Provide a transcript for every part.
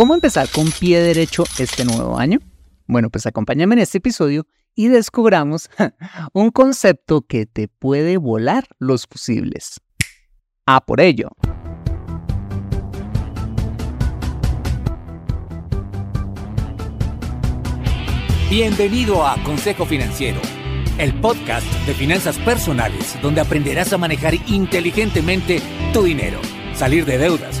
¿Cómo empezar con pie derecho este nuevo año? Bueno, pues acompáñame en este episodio y descubramos un concepto que te puede volar los fusibles. A por ello. Bienvenido a Consejo Financiero, el podcast de finanzas personales donde aprenderás a manejar inteligentemente tu dinero, salir de deudas,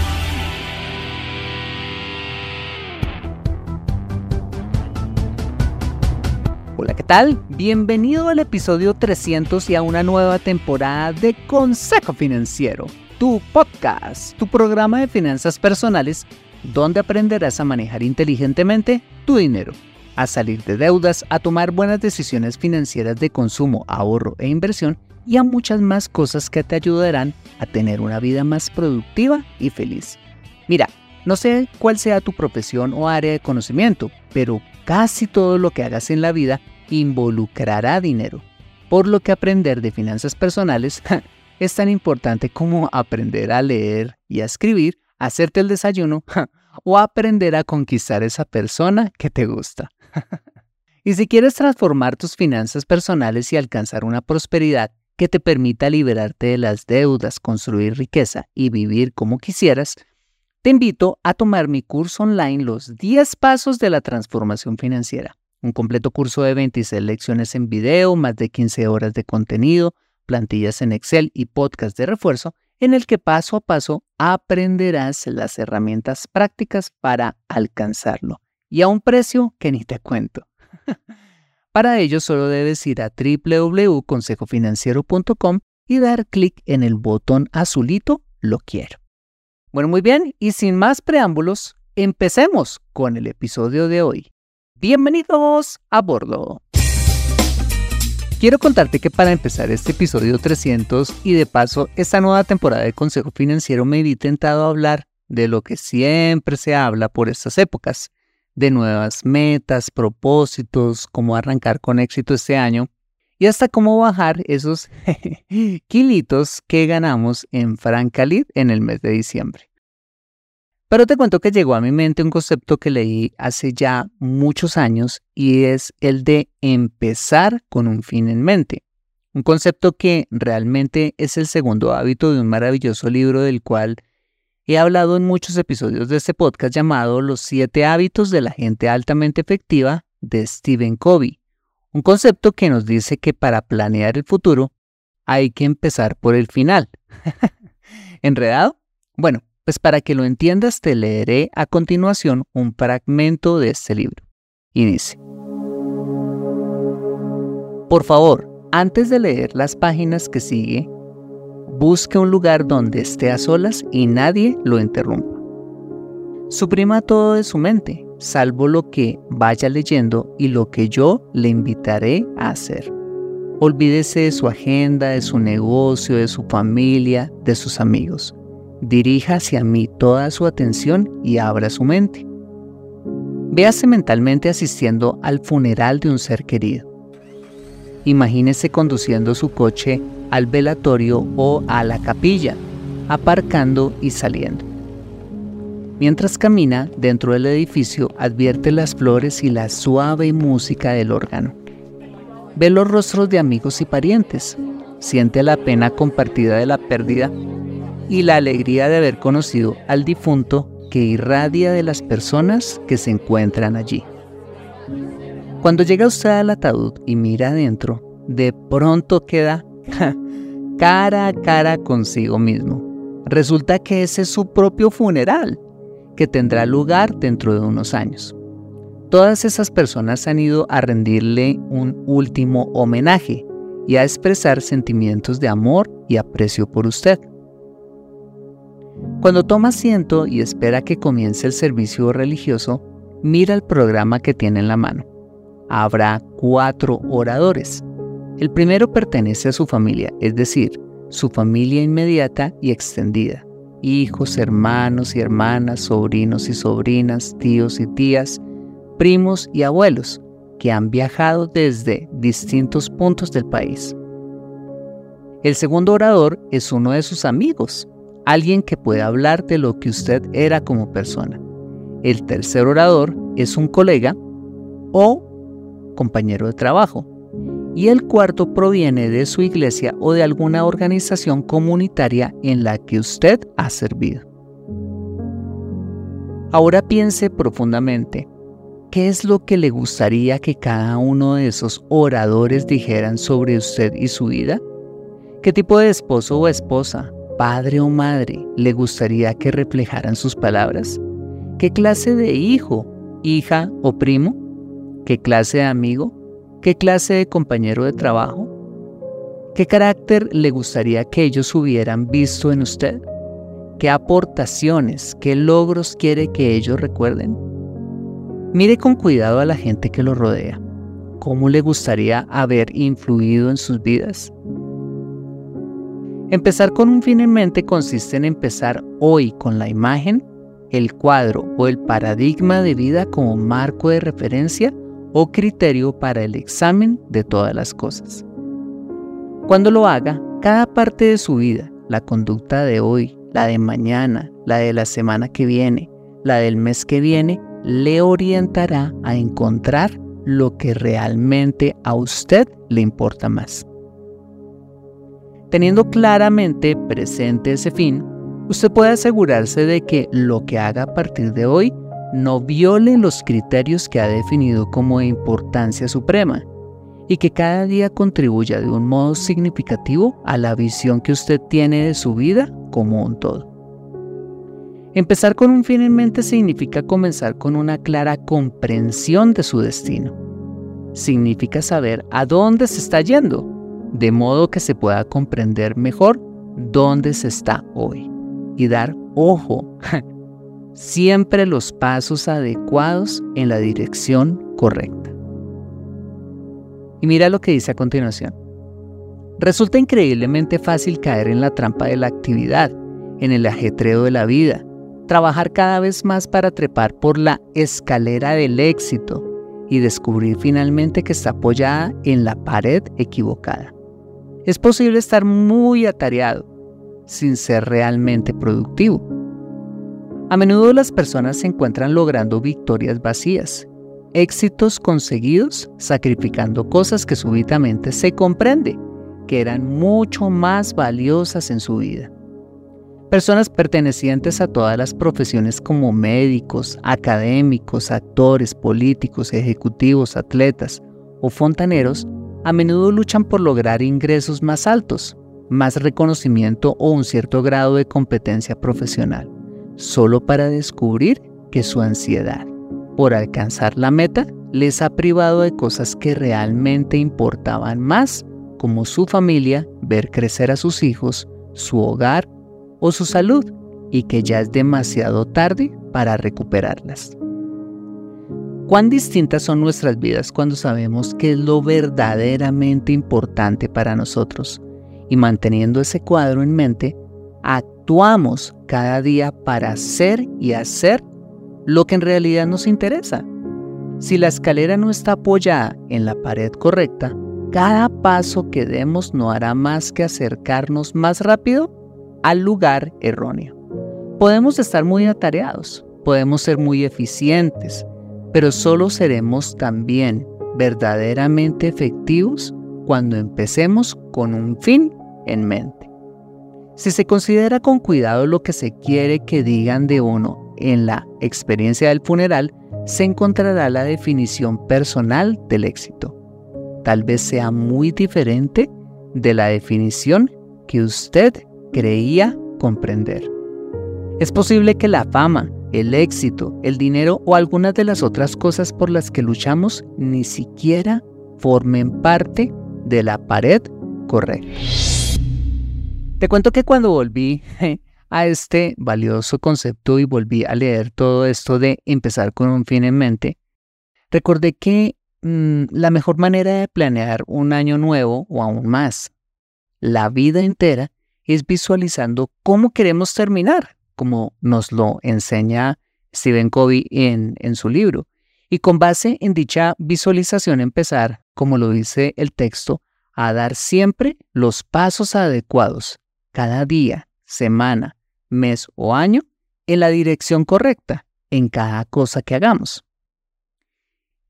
Bienvenido al episodio 300 y a una nueva temporada de Consejo Financiero, tu podcast, tu programa de finanzas personales donde aprenderás a manejar inteligentemente tu dinero, a salir de deudas, a tomar buenas decisiones financieras de consumo, ahorro e inversión y a muchas más cosas que te ayudarán a tener una vida más productiva y feliz. Mira, no sé cuál sea tu profesión o área de conocimiento, pero casi todo lo que hagas en la vida involucrará dinero, por lo que aprender de finanzas personales es tan importante como aprender a leer y a escribir, hacerte el desayuno o aprender a conquistar esa persona que te gusta. y si quieres transformar tus finanzas personales y alcanzar una prosperidad que te permita liberarte de las deudas, construir riqueza y vivir como quisieras, te invito a tomar mi curso online Los 10 Pasos de la Transformación Financiera, un completo curso de 26 lecciones en video, más de 15 horas de contenido, plantillas en Excel y podcast de refuerzo, en el que paso a paso aprenderás las herramientas prácticas para alcanzarlo y a un precio que ni te cuento. Para ello solo debes ir a www.consejofinanciero.com y dar clic en el botón azulito Lo quiero. Bueno, muy bien, y sin más preámbulos, empecemos con el episodio de hoy. Bienvenidos a bordo. Quiero contarte que para empezar este episodio 300 y de paso esta nueva temporada de Consejo Financiero me vi tentado a hablar de lo que siempre se habla por estas épocas, de nuevas metas, propósitos, cómo arrancar con éxito este año y hasta cómo bajar esos kilitos que ganamos en Francalid en el mes de diciembre. Pero te cuento que llegó a mi mente un concepto que leí hace ya muchos años y es el de empezar con un fin en mente. Un concepto que realmente es el segundo hábito de un maravilloso libro del cual He hablado en muchos episodios de este podcast llamado Los siete hábitos de la gente altamente efectiva de Stephen Covey, un concepto que nos dice que para planear el futuro hay que empezar por el final. ¿Enredado? Bueno, pues para que lo entiendas te leeré a continuación un fragmento de este libro. Y dice, por favor, antes de leer las páginas que sigue, Busque un lugar donde esté a solas y nadie lo interrumpa. Suprima todo de su mente, salvo lo que vaya leyendo y lo que yo le invitaré a hacer. Olvídese de su agenda, de su negocio, de su familia, de sus amigos. Dirija hacia mí toda su atención y abra su mente. Véase mentalmente asistiendo al funeral de un ser querido. Imagínese conduciendo su coche al velatorio o a la capilla, aparcando y saliendo. Mientras camina dentro del edificio advierte las flores y la suave música del órgano. Ve los rostros de amigos y parientes, siente la pena compartida de la pérdida y la alegría de haber conocido al difunto que irradia de las personas que se encuentran allí. Cuando llega usted al ataúd y mira adentro, de pronto queda cara a cara consigo mismo. Resulta que ese es su propio funeral, que tendrá lugar dentro de unos años. Todas esas personas han ido a rendirle un último homenaje y a expresar sentimientos de amor y aprecio por usted. Cuando toma asiento y espera que comience el servicio religioso, mira el programa que tiene en la mano. Habrá cuatro oradores El primero pertenece a su familia, es decir, su familia inmediata y extendida, hijos, hermanos y hermanas, sobrinos y sobrinas, tíos y tías, primos y abuelos, que han viajado desde distintos puntos del país. El segundo orador es uno de sus amigos, alguien que puede hablar de lo que usted era como persona. El tercer orador es un colega o compañero de trabajo. Y el cuarto proviene de su iglesia o de alguna organización comunitaria en la que usted ha servido. Ahora piense profundamente, ¿qué es lo que le gustaría que cada uno de esos oradores dijeran sobre usted y su vida? ¿Qué tipo de esposo o esposa, padre o madre le gustaría que reflejaran sus palabras? ¿Qué clase de hijo, hija o primo ¿Qué clase de amigo? ¿Qué clase de compañero de trabajo? ¿Qué carácter le gustaría que ellos hubieran visto en usted? ¿Qué aportaciones, qué logros quiere que ellos recuerden? Mire con cuidado a la gente que lo rodea. ¿Cómo le gustaría haber influido en sus vidas? Empezar con un fin en mente consiste en empezar hoy con la imagen, el cuadro o el paradigma de vida como marco de referencia o criterio para el examen de todas las cosas. Cuando lo haga, cada parte de su vida, la conducta de hoy, la de mañana, la de la semana que viene, la del mes que viene, le orientará a encontrar lo que realmente a usted le importa más. Teniendo claramente presente ese fin, usted puede asegurarse de que lo que haga a partir de hoy no viole los criterios que ha definido como de importancia suprema y que cada día contribuya de un modo significativo a la visión que usted tiene de su vida como un todo. Empezar con un fin en mente significa comenzar con una clara comprensión de su destino. Significa saber a dónde se está yendo, de modo que se pueda comprender mejor dónde se está hoy y dar ojo siempre los pasos adecuados en la dirección correcta. Y mira lo que dice a continuación. Resulta increíblemente fácil caer en la trampa de la actividad, en el ajetreo de la vida, trabajar cada vez más para trepar por la escalera del éxito y descubrir finalmente que está apoyada en la pared equivocada. Es posible estar muy atareado sin ser realmente productivo a menudo las personas se encuentran logrando victorias vacías, éxitos conseguidos sacrificando cosas que súbitamente se comprende que eran mucho más valiosas en su vida. Personas pertenecientes a todas las profesiones como médicos, académicos, actores, políticos, ejecutivos, atletas o fontaneros a menudo luchan por lograr ingresos más altos, más reconocimiento o un cierto grado de competencia profesional solo para descubrir que su ansiedad por alcanzar la meta les ha privado de cosas que realmente importaban más, como su familia, ver crecer a sus hijos, su hogar o su salud, y que ya es demasiado tarde para recuperarlas. ¿Cuán distintas son nuestras vidas cuando sabemos qué es lo verdaderamente importante para nosotros? Y manteniendo ese cuadro en mente, actuamos cada día para hacer y hacer lo que en realidad nos interesa. Si la escalera no está apoyada en la pared correcta, cada paso que demos no hará más que acercarnos más rápido al lugar erróneo. Podemos estar muy atareados, podemos ser muy eficientes, pero solo seremos también verdaderamente efectivos cuando empecemos con un fin en mente. Si se considera con cuidado lo que se quiere que digan de uno en la experiencia del funeral, se encontrará la definición personal del éxito. Tal vez sea muy diferente de la definición que usted creía comprender. Es posible que la fama, el éxito, el dinero o algunas de las otras cosas por las que luchamos ni siquiera formen parte de la pared correcta. Te cuento que cuando volví a este valioso concepto y volví a leer todo esto de empezar con un fin en mente, recordé que mm, la mejor manera de planear un año nuevo o aún más, la vida entera, es visualizando cómo queremos terminar, como nos lo enseña Stephen Covey en, en su libro. Y con base en dicha visualización empezar, como lo dice el texto, a dar siempre los pasos adecuados, cada día, semana, mes o año, en la dirección correcta, en cada cosa que hagamos.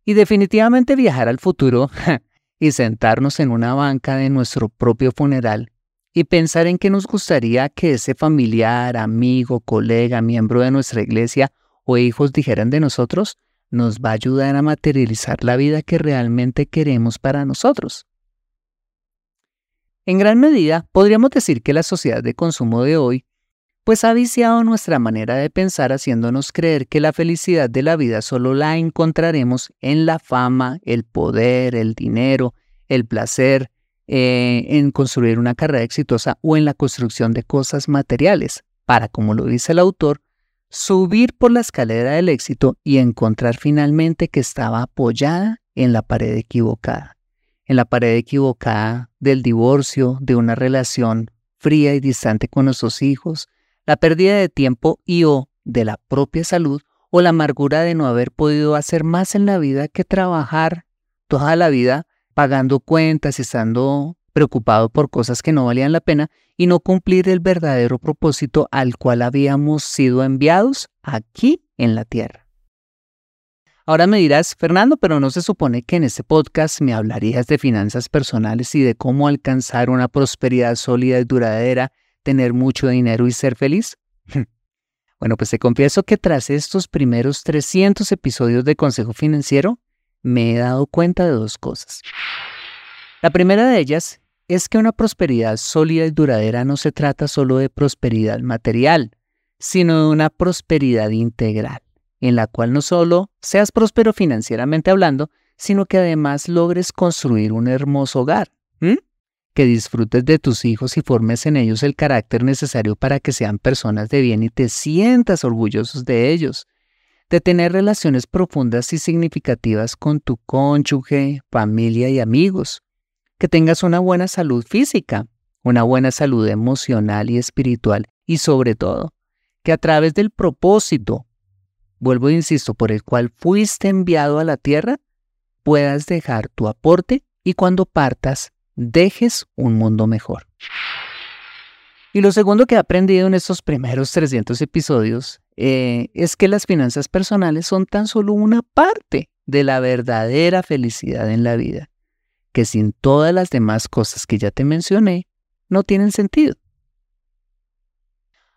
Y definitivamente viajar al futuro y sentarnos en una banca de nuestro propio funeral y pensar en qué nos gustaría que ese familiar, amigo, colega, miembro de nuestra iglesia o hijos dijeran de nosotros, nos va a ayudar a materializar la vida que realmente queremos para nosotros. En gran medida, podríamos decir que la sociedad de consumo de hoy pues ha viciado nuestra manera de pensar haciéndonos creer que la felicidad de la vida solo la encontraremos en la fama, el poder, el dinero, el placer, eh, en construir una carrera exitosa o en la construcción de cosas materiales, para, como lo dice el autor, subir por la escalera del éxito y encontrar finalmente que estaba apoyada en la pared equivocada, en la pared equivocada del divorcio, de una relación fría y distante con nuestros hijos, la pérdida de tiempo y o de la propia salud o la amargura de no haber podido hacer más en la vida que trabajar toda la vida pagando cuentas estando preocupado por cosas que no valían la pena y no cumplir el verdadero propósito al cual habíamos sido enviados aquí en la tierra. Ahora me dirás, Fernando, pero no se supone que en este podcast me hablarías de finanzas personales y de cómo alcanzar una prosperidad sólida y duradera tener mucho dinero y ser feliz? bueno, pues te confieso que tras estos primeros 300 episodios de Consejo Financiero, me he dado cuenta de dos cosas. La primera de ellas es que una prosperidad sólida y duradera no se trata solo de prosperidad material, sino de una prosperidad integral, en la cual no solo seas próspero financieramente hablando, sino que además logres construir un hermoso hogar que disfrutes de tus hijos y formes en ellos el carácter necesario para que sean personas de bien y te sientas orgullosos de ellos, de tener relaciones profundas y significativas con tu cónyuge, familia y amigos, que tengas una buena salud física, una buena salud emocional y espiritual y sobre todo, que a través del propósito, vuelvo e insisto, por el cual fuiste enviado a la tierra, puedas dejar tu aporte y cuando partas dejes un mundo mejor. Y lo segundo que he aprendido en estos primeros 300 episodios eh, es que las finanzas personales son tan solo una parte de la verdadera felicidad en la vida, que sin todas las demás cosas que ya te mencioné, no tienen sentido.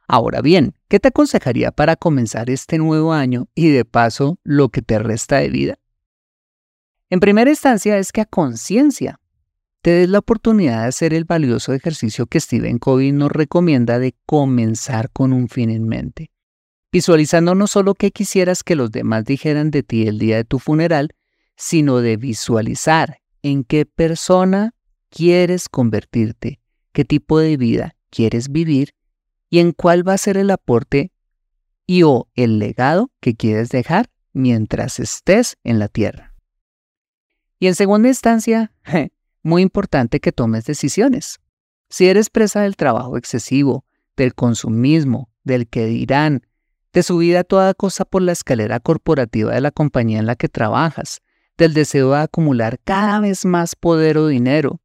Ahora bien, ¿qué te aconsejaría para comenzar este nuevo año y de paso lo que te resta de vida? En primera instancia es que a conciencia te des la oportunidad de hacer el valioso ejercicio que Stephen Covey nos recomienda de comenzar con un fin en mente, visualizando no solo qué quisieras que los demás dijeran de ti el día de tu funeral, sino de visualizar en qué persona quieres convertirte, qué tipo de vida quieres vivir y en cuál va a ser el aporte y o el legado que quieres dejar mientras estés en la tierra. Y en segunda instancia, muy importante que tomes decisiones. Si eres presa del trabajo excesivo, del consumismo, del que dirán, de subir a toda cosa por la escalera corporativa de la compañía en la que trabajas, del deseo de acumular cada vez más poder o dinero,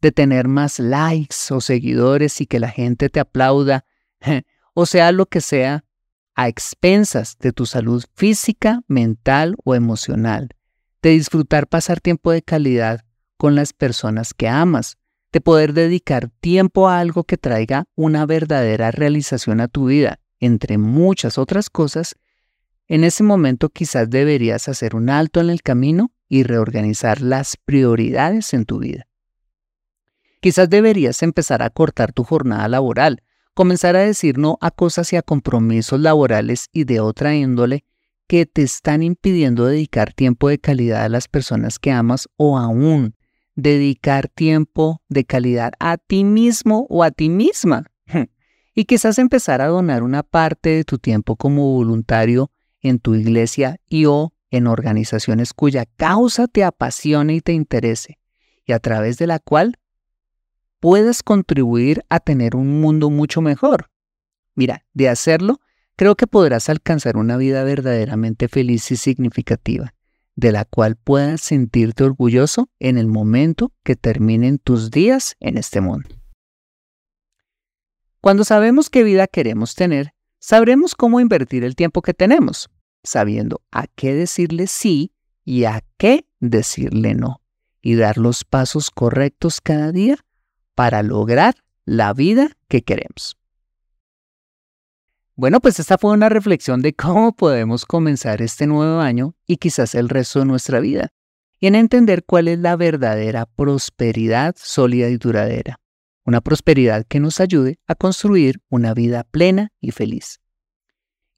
de tener más likes o seguidores y que la gente te aplauda, o sea lo que sea, a expensas de tu salud física, mental o emocional, de disfrutar pasar tiempo de calidad con las personas que amas, de poder dedicar tiempo a algo que traiga una verdadera realización a tu vida, entre muchas otras cosas, en ese momento quizás deberías hacer un alto en el camino y reorganizar las prioridades en tu vida. Quizás deberías empezar a cortar tu jornada laboral, comenzar a decir no a cosas y a compromisos laborales y de otra índole que te están impidiendo dedicar tiempo de calidad a las personas que amas o aún dedicar tiempo de calidad a ti mismo o a ti misma. Y quizás empezar a donar una parte de tu tiempo como voluntario en tu iglesia y o en organizaciones cuya causa te apasione y te interese, y a través de la cual puedas contribuir a tener un mundo mucho mejor. Mira, de hacerlo, creo que podrás alcanzar una vida verdaderamente feliz y significativa, de la cual puedas sentirte orgulloso en el momento que terminen tus días en este mundo. Cuando sabemos qué vida queremos tener, sabremos cómo invertir el tiempo que tenemos, sabiendo a qué decirle sí y a qué decirle no, y dar los pasos correctos cada día para lograr la vida que queremos. Bueno, pues esta fue una reflexión de cómo podemos comenzar este nuevo año y quizás el resto de nuestra vida, y en entender cuál es la verdadera prosperidad sólida y duradera, una prosperidad que nos ayude a construir una vida plena y feliz.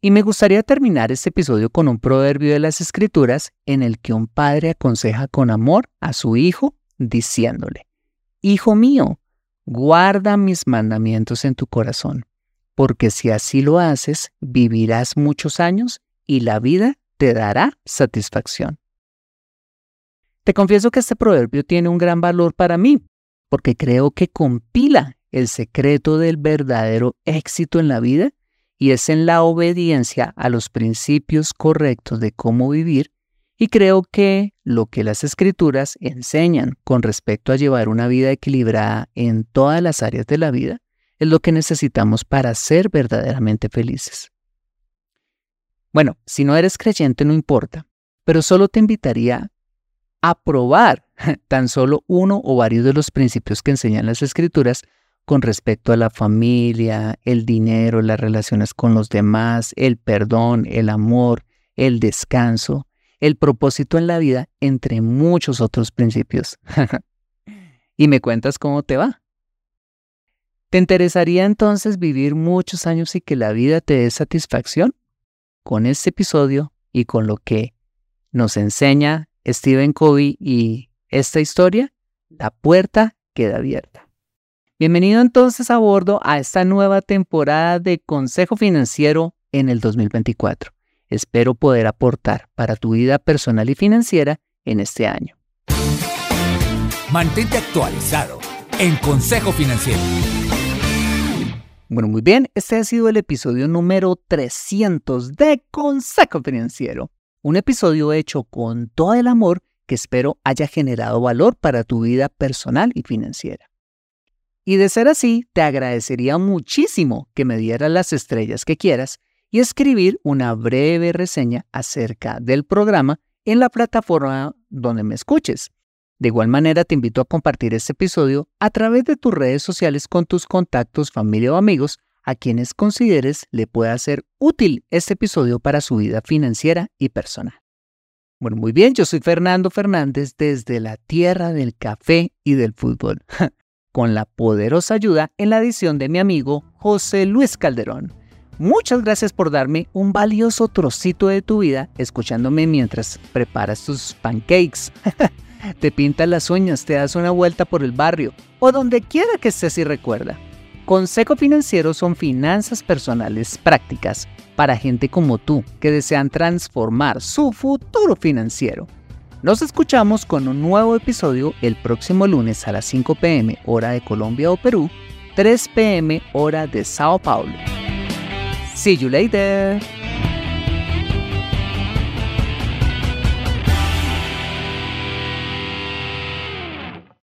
Y me gustaría terminar este episodio con un proverbio de las Escrituras en el que un padre aconseja con amor a su hijo diciéndole, Hijo mío, guarda mis mandamientos en tu corazón, porque si así lo haces, vivirás muchos años y la vida te dará satisfacción. Te confieso que este proverbio tiene un gran valor para mí, porque creo que compila el secreto del verdadero éxito en la vida y es en la obediencia a los principios correctos de cómo vivir y creo que lo que las escrituras enseñan con respecto a llevar una vida equilibrada en todas las áreas de la vida es lo que necesitamos para ser verdaderamente felices. Bueno, si no eres creyente no importa, pero solo te invitaría a probar tan solo uno o varios de los principios que enseñan las escrituras con respecto a la familia, el dinero, las relaciones con los demás, el perdón, el amor, el descanso, el propósito en la vida, entre muchos otros principios. y me cuentas cómo te va. ¿Te interesaría entonces vivir muchos años y que la vida te dé satisfacción? Con este episodio y con lo que nos enseña Stephen Covey y esta historia, la puerta queda abierta. Bienvenido entonces a bordo a esta nueva temporada de Consejo Financiero en el 2024. Espero poder aportar para tu vida personal y financiera en este año. Mantente actualizado en Consejo Financiero. Bueno, muy bien, este ha sido el episodio número 300 de Consejo Financiero. Un episodio hecho con todo el amor que espero haya generado valor para tu vida personal y financiera. Y de ser así, te agradecería muchísimo que me dieras las estrellas que quieras y escribir una breve reseña acerca del programa en la plataforma donde me escuches. De igual manera, te invito a compartir este episodio a través de tus redes sociales con tus contactos, familia o amigos a quienes consideres le pueda ser útil este episodio para su vida financiera y personal. Bueno, muy bien, yo soy Fernando Fernández desde la tierra del café y del fútbol, con la poderosa ayuda en la edición de mi amigo José Luis Calderón. Muchas gracias por darme un valioso trocito de tu vida escuchándome mientras preparas tus pancakes. te pintas las uñas, te das una vuelta por el barrio o donde quiera que estés y recuerda. Consejo Financiero son finanzas personales prácticas para gente como tú que desean transformar su futuro financiero. Nos escuchamos con un nuevo episodio el próximo lunes a las 5 pm hora de Colombia o Perú, 3 pm hora de Sao Paulo. See you later.